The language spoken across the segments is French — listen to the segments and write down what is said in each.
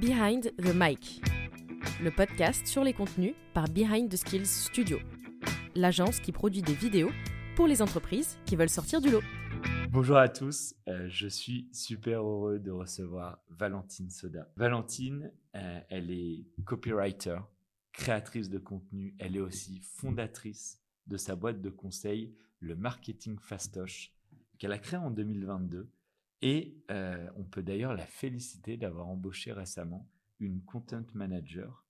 Behind the Mic, le podcast sur les contenus par Behind the Skills Studio, l'agence qui produit des vidéos pour les entreprises qui veulent sortir du lot. Bonjour à tous, euh, je suis super heureux de recevoir Valentine Soda. Valentine, euh, elle est copywriter, créatrice de contenu, elle est aussi fondatrice de sa boîte de conseil, le Marketing Fastoche, qu'elle a créé en 2022 et euh, on peut d'ailleurs la féliciter d'avoir embauché récemment une content manager.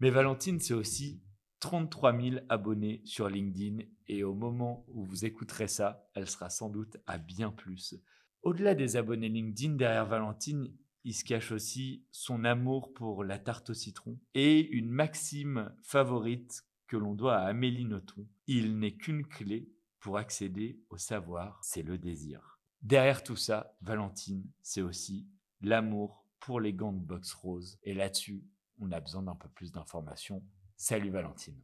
Mais Valentine, c'est aussi 33 000 abonnés sur LinkedIn et au moment où vous écouterez ça, elle sera sans doute à bien plus. Au-delà des abonnés LinkedIn, derrière Valentine, il se cache aussi son amour pour la tarte au citron et une maxime favorite que l'on doit à Amélie Nothomb. Il n'est qu'une clé pour accéder au savoir, c'est le désir. Derrière tout ça, Valentine, c'est aussi l'amour pour les gants de boxe rose. Et là-dessus, on a besoin d'un peu plus d'informations. Salut Valentine.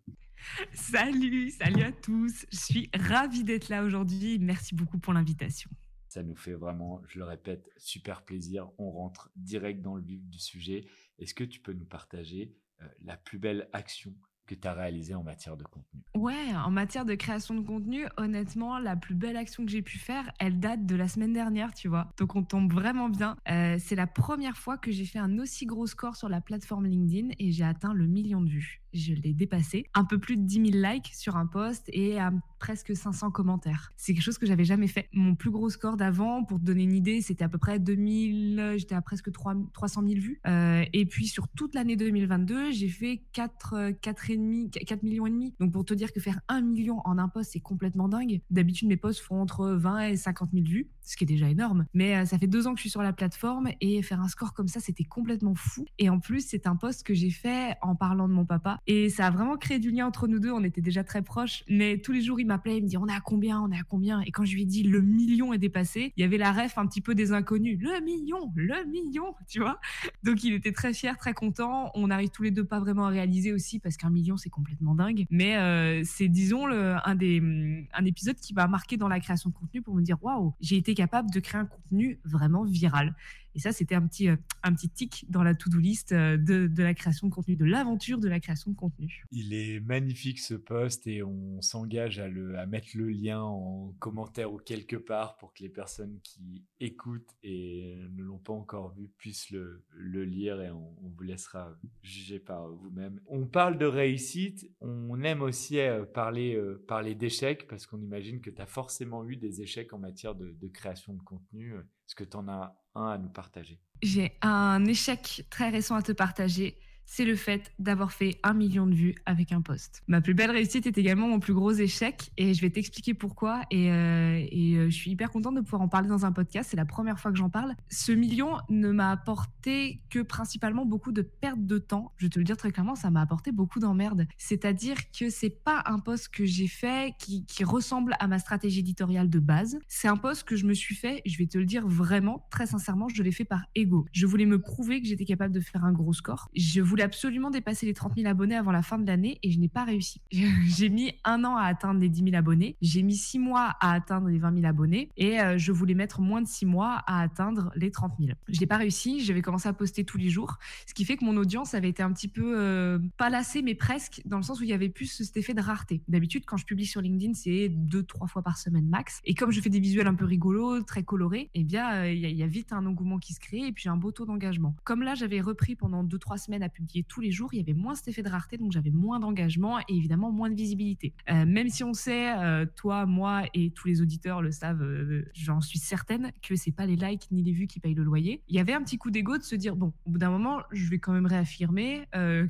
Salut, salut à tous. Je suis ravie d'être là aujourd'hui. Merci beaucoup pour l'invitation. Ça nous fait vraiment, je le répète, super plaisir. On rentre direct dans le vif du sujet. Est-ce que tu peux nous partager euh, la plus belle action que tu as réalisé en matière de contenu? Ouais, en matière de création de contenu, honnêtement, la plus belle action que j'ai pu faire, elle date de la semaine dernière, tu vois. Donc on tombe vraiment bien. Euh, c'est la première fois que j'ai fait un aussi gros score sur la plateforme LinkedIn et j'ai atteint le million de vues je l'ai dépassé. Un peu plus de 10 000 likes sur un post et à presque 500 commentaires. C'est quelque chose que j'avais jamais fait. Mon plus gros score d'avant, pour te donner une idée, c'était à peu près 2000, j'étais à presque 3, 300 000 vues. Euh, et puis sur toute l'année 2022, j'ai fait 4, 4 et demi, 4 millions et demi. Donc pour te dire que faire 1 million en un post, c'est complètement dingue. D'habitude, mes posts font entre 20 et 50 000 vues, ce qui est déjà énorme. Mais euh, ça fait deux ans que je suis sur la plateforme et faire un score comme ça, c'était complètement fou. Et en plus, c'est un post que j'ai fait en parlant de mon papa et ça a vraiment créé du lien entre nous deux. On était déjà très proches. Mais tous les jours, il m'appelait, il me dit On est à combien On est à combien? Et quand je lui ai dit Le million est dépassé, il y avait la ref un petit peu des inconnus. Le million Le million Tu vois? Donc il était très fier, très content. On arrive tous les deux pas vraiment à réaliser aussi parce qu'un million, c'est complètement dingue. Mais euh, c'est, disons, le, un, des, un épisode qui m'a marqué dans la création de contenu pour me dire Waouh, j'ai été capable de créer un contenu vraiment viral. Et ça, c'était un petit, euh, un petit tic dans la to-do list euh, de, de, la création de contenu, de l'aventure de la création de contenu. Il est magnifique ce post et on s'engage à, à mettre le lien en commentaire ou quelque part pour que les personnes qui écoutent et ne l'ont pas encore vu puissent le, le lire et on, vous laissera juger par vous-même. On parle de réussite, on aime aussi euh, parler, parler d'échecs parce qu'on imagine que tu as forcément eu des échecs en matière de création de contenu. Est-ce que tu en as un à nous partager. J'ai un échec très récent à te partager c'est le fait d'avoir fait un million de vues avec un post. Ma plus belle réussite est également mon plus gros échec et je vais t'expliquer pourquoi et, euh, euh, je suis hyper contente de pouvoir en parler dans un podcast. C'est la première fois que j'en parle. Ce million ne m'a apporté que principalement beaucoup de perte de temps. Je vais te le dire très clairement, ça m'a apporté beaucoup d'emmerde. C'est-à-dire que c'est pas un post que j'ai fait qui, qui ressemble à ma stratégie éditoriale de base. C'est un post que je me suis fait, je vais te le dire vraiment, très sincèrement, je l'ai fait par ego. Je voulais me prouver que j'étais capable de faire un gros score. Je voulais absolument dépasser les 30 000 abonnés avant la fin de l'année et je n'ai pas réussi. J'ai mis un an à atteindre les 10 000 abonnés. J'ai mis six mois à atteindre les 20 000 abonnés et euh, je voulais mettre moins de six mois à atteindre les 30 000. Je n'ai pas réussi. J'avais commencé à poster tous les jours, ce qui fait que mon audience avait été un petit peu euh, pas lassée, mais presque, dans le sens où il y avait plus cet effet de rareté. D'habitude, quand je publie sur LinkedIn, c'est deux, trois fois par semaine max. Et comme je fais des visuels un peu rigolos, très colorés, eh bien, euh, il y, a vite un engouement qui se crée et puis un beau taux d'engagement. Comme là, j'avais repris pendant deux, trois semaines à publier tous les jours, il y avait moins cet effet de rareté, donc j'avais moins d'engagement et évidemment moins de visibilité. Euh, même si on sait, euh, toi, moi et tous les auditeurs le savent, euh, j'en suis certaine que c'est pas les likes ni les vues qui payent le loyer. Il y avait un petit coup d'ego de se dire bon, au bout d'un moment, je vais quand même réaffirmer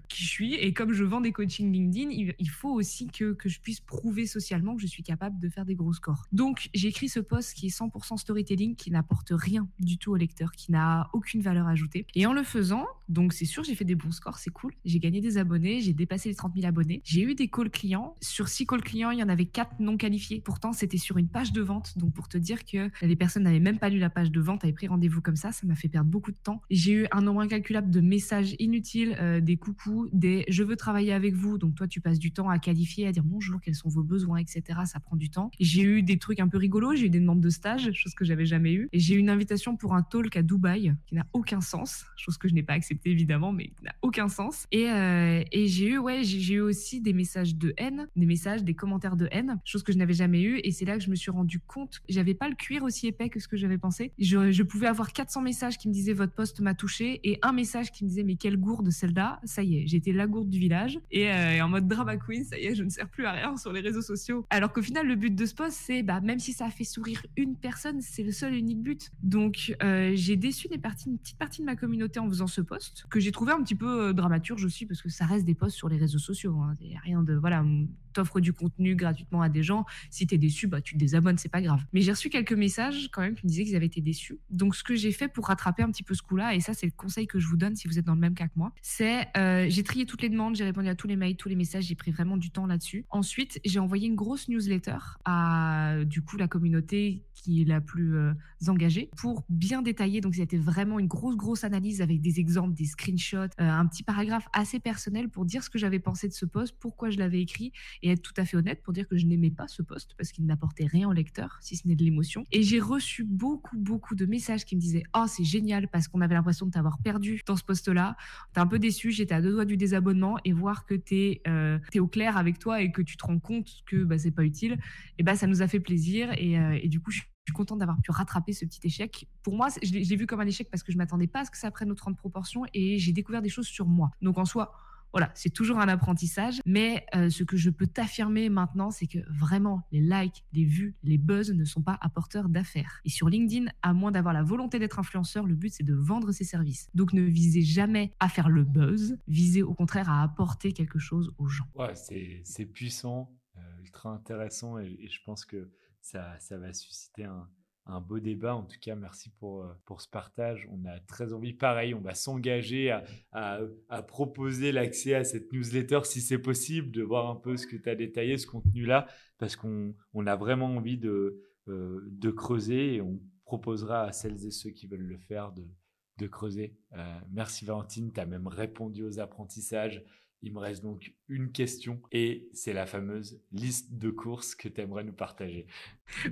qui je suis et comme je vends des coachings LinkedIn, il, faut aussi que, que je puisse prouver socialement que je suis capable de faire des gros scores. Donc j'ai écrit ce post qui est 100% storytelling, qui n'apporte rien du tout au lecteur, qui n'a aucune valeur ajoutée. Et en le faisant, donc c'est sûr, j'ai fait des bons c'est cool. J'ai gagné des abonnés, j'ai dépassé les 30 000 abonnés. J'ai eu des calls clients. Sur 6 calls clients, il y en avait 4 non qualifiés. Pourtant, c'était sur une page de vente. Donc, pour te dire que les personnes n'avaient même pas lu la page de vente, avaient pris rendez-vous comme ça, ça m'a fait perdre beaucoup de temps. J'ai eu un nombre incalculable de messages inutiles, euh, des coucous, des je veux travailler avec vous. Donc, toi, tu passes du temps à qualifier, à dire bonjour, quels sont vos besoins, etc. Ça prend du temps. J'ai eu des trucs un peu rigolos. J'ai eu des demandes de stage, chose que j'avais jamais eu. J'ai eu une invitation pour un talk à Dubaï qui n'a aucun sens, chose que je n'ai pas acceptée évidemment, mais qui n'a aucun sens. Et, euh, et j'ai eu, ouais, j'ai eu aussi des messages de haine, des messages, des commentaires de haine, chose que je n'avais jamais eu. Et c'est là que je me suis rendu compte, j'avais pas le cuir aussi épais que ce que j'avais pensé. Je, pouvais avoir 400 messages qui me disaient votre poste m'a touché et un message qui me disait mais quelle gourde celle-là. Ça y est, j'étais la gourde du village et, euh, en mode drama queen, ça y est, je ne sers plus à rien sur les réseaux sociaux. Alors qu'au final, le but de ce poste, c'est bah, même si ça a fait sourire une personne, c'est le seul et unique but. Donc euh, j'ai déçu des parties, une petite partie de ma communauté en faisant ce poste que j'ai trouvé un petit peu dramaturge aussi parce que ça reste des posts sur les réseaux sociaux. Hein. Rien de voilà, t'offres du contenu gratuitement à des gens. Si t'es déçu, bah tu te désabonnes, c'est pas grave. Mais j'ai reçu quelques messages quand même qui me disaient qu'ils avaient été déçus. Donc ce que j'ai fait pour rattraper un petit peu ce coup-là, et ça c'est le conseil que je vous donne si vous êtes dans le même cas que moi, c'est euh, j'ai trié toutes les demandes, j'ai répondu à tous les mails, tous les messages, j'ai pris vraiment du temps là-dessus. Ensuite, j'ai envoyé une grosse newsletter à du coup la communauté qui est la plus euh, engagée pour bien détailler. Donc c'était vraiment une grosse grosse analyse avec des exemples, des screenshots, euh, un petit paragraphe assez personnel pour dire ce que j'avais pensé de ce post, pourquoi je l'avais écrit et être tout à fait honnête pour dire que je n'aimais pas ce poste parce qu'il n'apportait rien au lecteur, si ce n'est de l'émotion. Et j'ai reçu beaucoup, beaucoup de messages qui me disaient Oh, c'est génial parce qu'on avait l'impression de t'avoir perdu dans ce poste-là. T'es un peu déçu, j'étais à deux doigts du désabonnement et voir que t'es euh, au clair avec toi et que tu te rends compte que bah, c'est pas utile, et bah, ça nous a fait plaisir. Et, euh, et du coup, je suis contente d'avoir pu rattraper ce petit échec. Pour moi, je l'ai vu comme un échec parce que je m'attendais pas à ce que ça prenne autant de proportions et j'ai découvert des choses sur moi. Donc en soi, voilà, c'est toujours un apprentissage. Mais euh, ce que je peux t'affirmer maintenant, c'est que vraiment, les likes, les vues, les buzz ne sont pas apporteurs d'affaires. Et sur LinkedIn, à moins d'avoir la volonté d'être influenceur, le but, c'est de vendre ses services. Donc ne visez jamais à faire le buzz, visez au contraire à apporter quelque chose aux gens. Ouais, c'est puissant, euh, ultra intéressant et, je pense que ça va susciter un, un beau débat. En tout cas, merci pour, euh, pour ce partage. On a très envie, pareil, on va s'engager à, à, proposer l'accès à cette newsletter si c'est possible, de voir un peu ce que tu as détaillé, ce contenu-là, parce qu'on on a vraiment envie de, euh, de creuser et on proposera à celles et ceux qui veulent le faire de, de creuser. Euh, merci Valentine, tu as même répondu aux apprentissages. Il me reste donc une question et c'est la fameuse liste de courses que tu aimerais nous partager.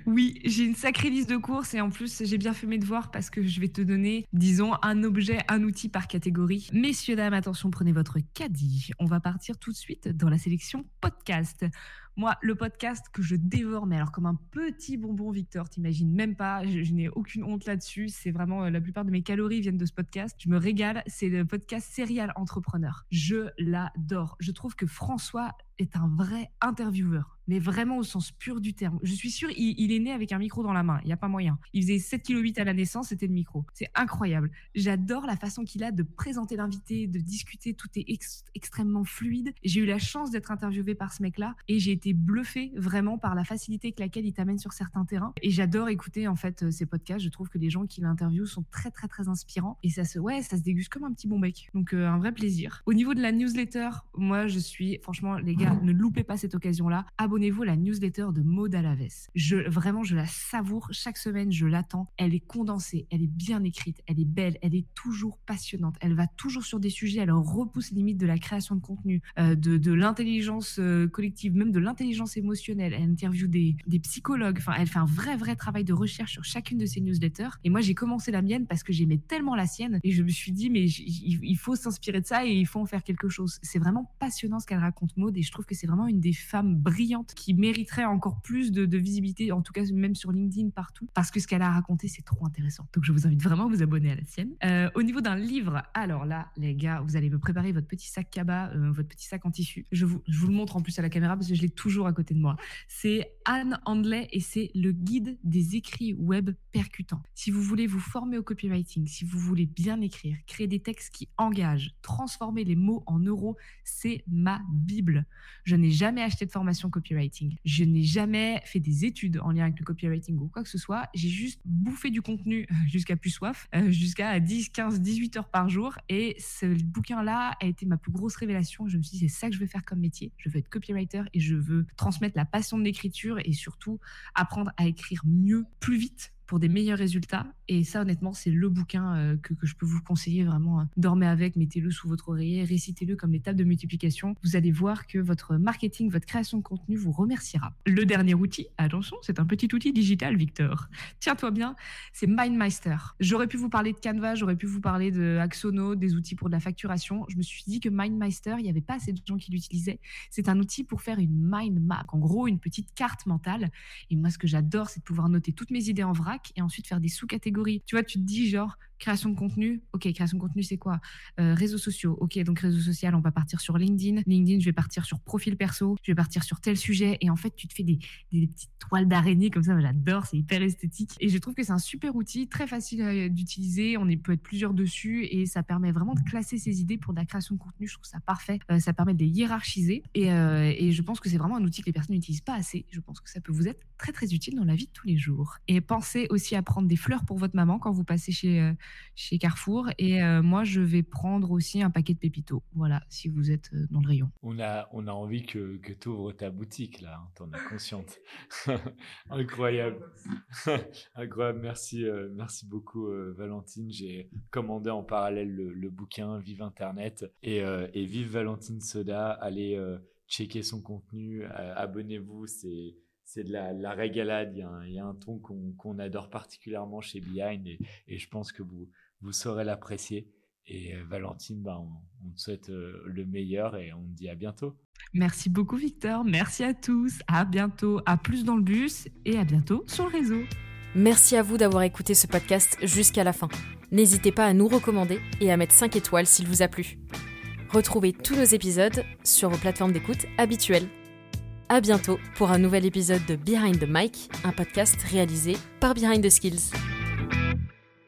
Oui, j'ai une sacrée liste de courses et en plus j'ai bien fait mes devoirs parce que je vais te donner, disons, un objet, un outil par catégorie. Messieurs, dames, attention, prenez votre caddie. On va partir tout de suite dans la sélection podcast. Moi, le podcast que je dévore, mais alors comme un petit bonbon, Victor, t'imagines même pas, je, n'ai aucune honte là-dessus. C'est vraiment, euh, la plupart de mes calories viennent de ce podcast. Je me régale. C'est le podcast Serial Entrepreneur. Je l'adore. Je trouve que François est un vrai intervieweur mais vraiment au sens pur du terme. Je suis sûre, il, est né avec un micro dans la main. Il n'y a pas moyen. Il faisait 7,8 kg à la naissance, c'était le micro. C'est incroyable. J'adore la façon qu'il a de présenter l'invité, de discuter. Tout est extrêmement fluide. J'ai eu la chance d'être interviewée par ce mec-là et j'ai été bluffée vraiment par la facilité avec laquelle il t'amène sur certains terrains. Et j'adore écouter en fait ces podcasts. Je trouve que les gens qui l'interviewent sont très très très inspirants et ça se ouais, ça se déguste comme un petit bon bec. Donc euh, un vrai plaisir. Au niveau de la newsletter, moi je suis franchement les gars, ne loupez pas cette occasion-là. Abonnez abonnez-vous à la newsletter de Maud Alaves. Je, vraiment, je la savoure chaque semaine, je l'attends. Elle est condensée, elle est bien écrite, elle est belle, elle est toujours passionnante. Elle va toujours sur des sujets, elle repousse les limites de la création de contenu, euh, de, l'intelligence euh, collective, même de l'intelligence émotionnelle. Elle interviewe des, des psychologues. Enfin, elle fait un vrai, vrai travail de recherche sur chacune de ses newsletters. Et moi, j'ai commencé la mienne parce que j'aimais tellement la sienne et je me suis dit, mais il faut s'inspirer de ça et il faut en faire quelque chose. C'est vraiment passionnant ce qu'elle raconte, Maud, et je trouve que c'est vraiment une des femmes brillantes qui mériterait encore plus de, visibilité, en tout cas même sur LinkedIn partout, parce que ce qu'elle a raconté, c'est trop intéressant. Donc je vous invite vraiment à vous abonner à la sienne. Euh, au niveau d'un livre, alors là, les gars, vous allez me préparer votre petit sac cabas, euh, votre petit sac en tissu. Je vous, je vous le montre en plus à la caméra parce que je l'ai toujours à côté de moi. C'est Anne Handley et c'est le guide des écrits web percutants. Si vous voulez vous former au copywriting, si vous voulez bien écrire, créer des textes qui engagent, transformer les mots en euros, c'est ma Bible. Je n'ai jamais acheté de formation copywriting. Je n'ai jamais fait des études en lien avec le copywriting ou quoi que ce soit. J'ai juste bouffé du contenu jusqu'à plus soif, euh, jusqu'à 10, 15, 18 heures par jour. Et ce bouquin-là a été ma plus grosse révélation. Je me suis dit, c'est ça que je veux faire comme métier. Je veux être copywriter et je veux transmettre la passion de l'écriture et surtout apprendre à écrire mieux, plus vite pour des meilleurs résultats. Et ça, honnêtement, c'est le bouquin euh, que, je peux vous conseiller vraiment. Hein. Dormez avec, mettez-le sous votre oreiller, récitez-le comme les tables de multiplication. Vous allez voir que votre marketing, votre création de contenu vous remerciera. Le dernier outil, attention, c'est un petit outil digital, Victor. Tiens-toi bien, c'est MindMeister. J'aurais pu vous parler de Canva, j'aurais pu vous parler de Axono, des outils pour de la facturation. Je me suis dit que MindMeister, il n'y avait pas assez de gens qui l'utilisaient. C'est un outil pour faire une mind map, en gros, une petite carte mentale. Et moi, ce que j'adore, c'est de pouvoir noter toutes mes idées en vrac et ensuite faire des sous-catégories. Tu vois, tu te dis genre, Création de contenu, ok, création de contenu, c'est quoi? Euh, Réseaux sociaux, ok, donc réseau social, on va partir sur LinkedIn. LinkedIn, je vais partir sur profil perso, je vais partir sur tel sujet. Et en fait, tu te fais des, petites toiles d'araignée comme ça, j'adore, c'est hyper esthétique. Et je trouve que c'est un super outil, très facile euh, d'utiliser. On peut être plusieurs dessus et ça permet vraiment de classer ses idées pour de la création de contenu. Je trouve ça parfait. Euh, ça permet de les hiérarchiser. Et, et je pense que c'est vraiment un outil que les personnes n'utilisent pas assez. Je pense que ça peut vous être très, très utile dans la vie de tous les jours. Et pensez aussi à prendre des fleurs pour votre maman quand vous passez chez chez Carrefour. Et euh, moi, je vais prendre aussi un paquet de pépitos. Voilà, si vous êtes euh, dans le rayon. On a, on a envie que, que tu ouvres ta boutique, là. Hein, T'en as consciente. Incroyable. Incroyable. Merci, euh, merci beaucoup, Valentine. J'ai commandé en parallèle le, bouquin Vive Internet et, et Vive Valentine Soda. Allez checker son contenu. Abonnez-vous. C'est c'est de la, régalade. Il y, a un, ton qu'on adore particulièrement chez Behind et, et, je pense que vous, vous saurez l'apprécier. Et euh, Valentine, bah, on, te souhaite euh, le meilleur et on te dit à bientôt. Merci beaucoup Victor, merci à tous, à bientôt, à plus dans le bus et à bientôt sur le réseau. Merci à vous d'avoir écouté ce podcast jusqu'à la fin. N'hésitez pas à nous recommander et à mettre 5 étoiles s'il vous a plu. Retrouvez tous nos épisodes sur vos plateformes d'écoute habituelles. À bientôt pour un nouvel épisode de Behind the Mic, un podcast réalisé par Behind the Skills.